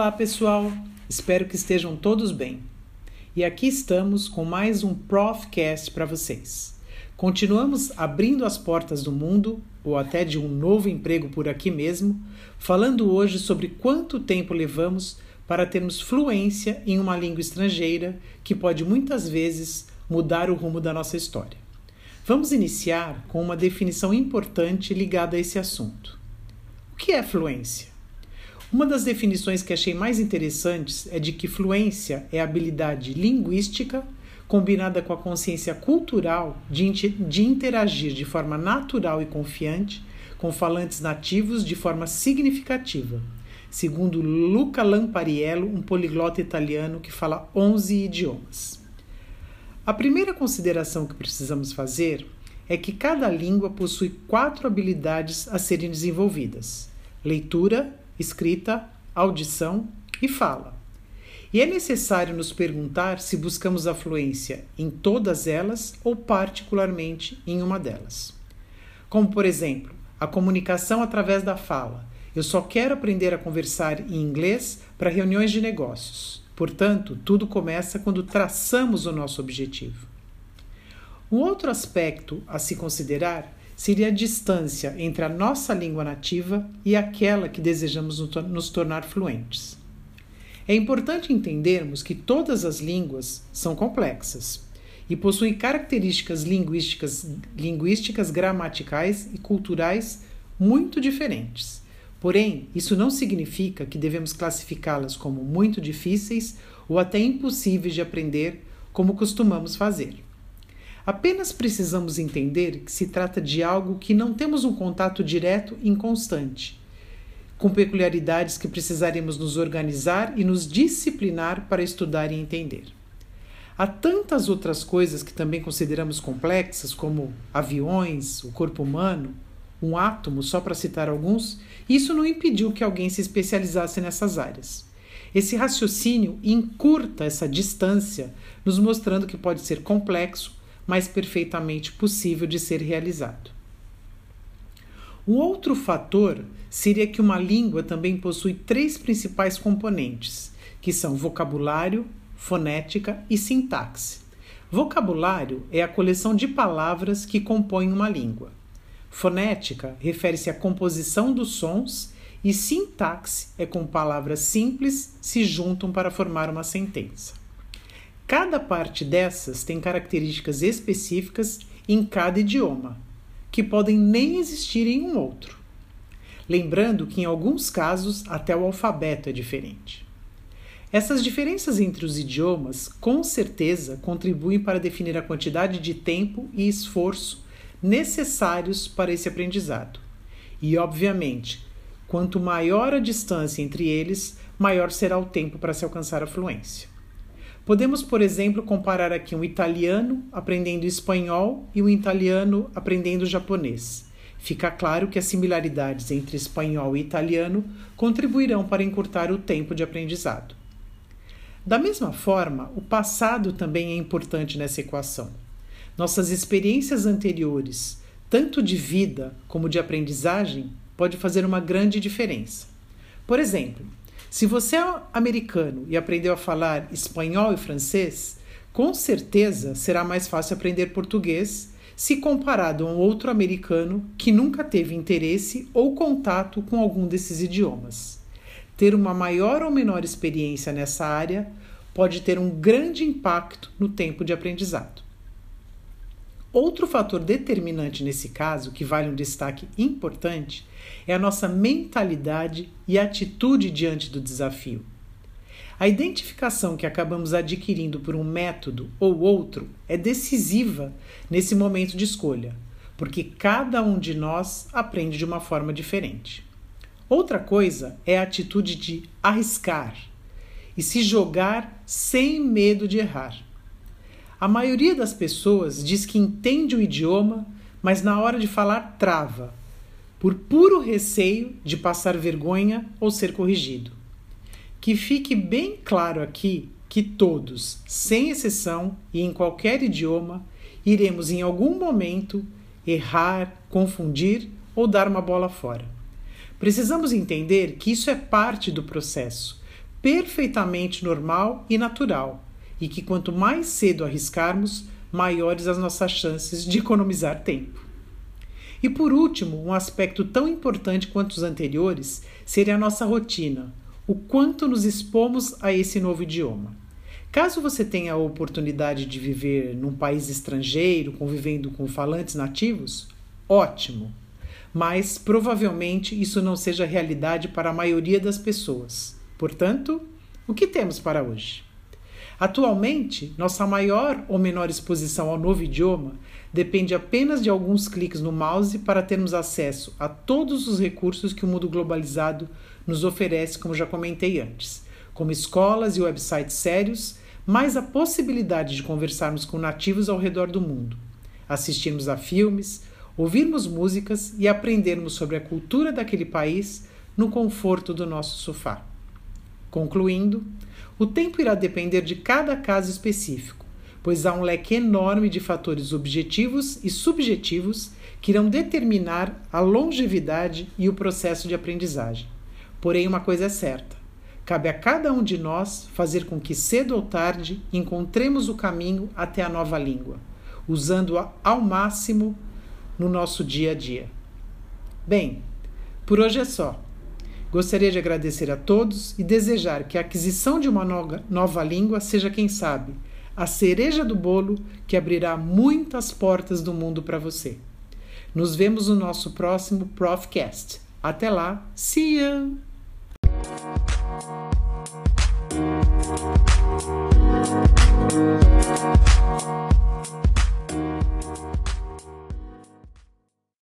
Olá, pessoal. Espero que estejam todos bem. E aqui estamos com mais um Profcast para vocês. Continuamos abrindo as portas do mundo ou até de um novo emprego por aqui mesmo, falando hoje sobre quanto tempo levamos para termos fluência em uma língua estrangeira que pode muitas vezes mudar o rumo da nossa história. Vamos iniciar com uma definição importante ligada a esse assunto. O que é fluência? Uma das definições que achei mais interessantes é de que fluência é habilidade linguística combinada com a consciência cultural de, interagir de forma natural e confiante com falantes nativos de forma significativa, segundo Luca Lampariello, um poliglota italiano que fala 11 idiomas. A primeira consideração que precisamos fazer é que cada língua possui quatro habilidades a serem desenvolvidas: leitura, escrita, audição e fala. E é necessário nos perguntar se buscamos a fluência em todas elas ou particularmente em uma delas. Como, por exemplo, a comunicação através da fala. Eu só quero aprender a conversar em inglês para reuniões de negócios. Portanto, tudo começa quando traçamos o nosso objetivo. Um outro aspecto a se considerar seria a distância entre a nossa língua nativa e aquela que desejamos nos tornar fluentes. É importante entendermos que todas as línguas são complexas e possuem características linguísticas, linguísticas gramaticais e culturais muito diferentes. Porém, isso não significa que devemos classificá-las como muito difíceis ou até impossíveis de aprender, como costumamos fazer. Apenas precisamos entender que se trata de algo que não temos um contato direto e constante, com peculiaridades que precisaremos nos organizar e nos disciplinar para estudar e entender. Há tantas outras coisas que também consideramos complexas, como aviões, o corpo humano, um átomo, só para citar alguns, isso não impediu que alguém se especializasse nessas áreas. Esse raciocínio encurta essa distância, nos mostrando que pode ser complexo, mas perfeitamente possível de ser realizado. Um outro fator seria que uma língua também possui três principais componentes, que são vocabulário, fonética e sintaxe. Vocabulário é a coleção de palavras que compõem uma língua. Fonética refere-se à composição dos sons e sintaxe é com palavras simples se juntam para formar uma sentença. Cada parte dessas tem características específicas em cada idioma, que podem nem existir em um outro. Lembrando que em alguns casos até o alfabeto é diferente. Essas diferenças entre os idiomas com certeza contribuem para definir a quantidade de tempo e esforço necessários para esse aprendizado. E, obviamente, quanto maior a distância entre eles, maior será o tempo para se alcançar a fluência. Podemos, por exemplo, comparar aqui um italiano aprendendo espanhol e um italiano aprendendo japonês. Fica claro que as similaridades entre espanhol e italiano contribuirão para encurtar o tempo de aprendizado. Da mesma forma, o passado também é importante nessa equação. Nossas experiências anteriores, tanto de vida como de aprendizagem, pode fazer uma grande diferença. Por exemplo, se você é americano e aprendeu a falar espanhol e francês, com certeza será mais fácil aprender português se comparado a um outro americano que nunca teve interesse ou contato com algum desses idiomas. Ter uma maior ou menor experiência nessa área pode ter um grande impacto no tempo de aprendizado. Outro fator determinante nesse caso, que vale um destaque importante, é a nossa mentalidade e atitude diante do desafio. A identificação que acabamos adquirindo por um método ou outro é decisiva nesse momento de escolha, porque cada um de nós aprende de uma forma diferente. Outra coisa é a atitude de arriscar e se jogar sem medo de errar. A maioria das pessoas diz que entende o idioma, mas na hora de falar trava, por puro receio de passar vergonha ou ser corrigido. Que fique bem claro aqui que todos, sem exceção e em qualquer idioma, iremos em algum momento errar, confundir ou dar uma bola fora. Precisamos entender que isso é parte do processo, perfeitamente normal e natural, e que quanto mais cedo arriscarmos, maiores as nossas chances de economizar tempo. E por último, um aspecto tão importante quanto os anteriores seria a nossa rotina, o quanto nos expomos a esse novo idioma. Caso você tenha a oportunidade de viver num país estrangeiro, convivendo com falantes nativos, ótimo! Mas provavelmente isso não seja realidade para a maioria das pessoas. Portanto, o que temos para hoje? Atualmente, nossa maior ou menor exposição ao novo idioma depende apenas de alguns cliques no mouse para termos acesso a todos os recursos que o mundo globalizado nos oferece, como já comentei antes, como escolas e websites sérios, mais a possibilidade de conversarmos com nativos ao redor do mundo, assistirmos a filmes, ouvirmos músicas e aprendermos sobre a cultura daquele país no conforto do nosso sofá. Concluindo, o tempo irá depender de cada caso específico, pois há um leque enorme de fatores objetivos e subjetivos que irão determinar a longevidade e o processo de aprendizagem. Porém, uma coisa é certa: cabe a cada um de nós fazer com que cedo ou tarde encontremos o caminho até a nova língua, usando-a ao máximo no nosso dia a dia. Bem, por hoje é só. Gostaria de agradecer a todos e desejar que a aquisição de uma nova língua seja, quem sabe, a cereja do bolo que abrirá muitas portas do mundo para você. Nos vemos no nosso próximo Profcast. Até lá, see you!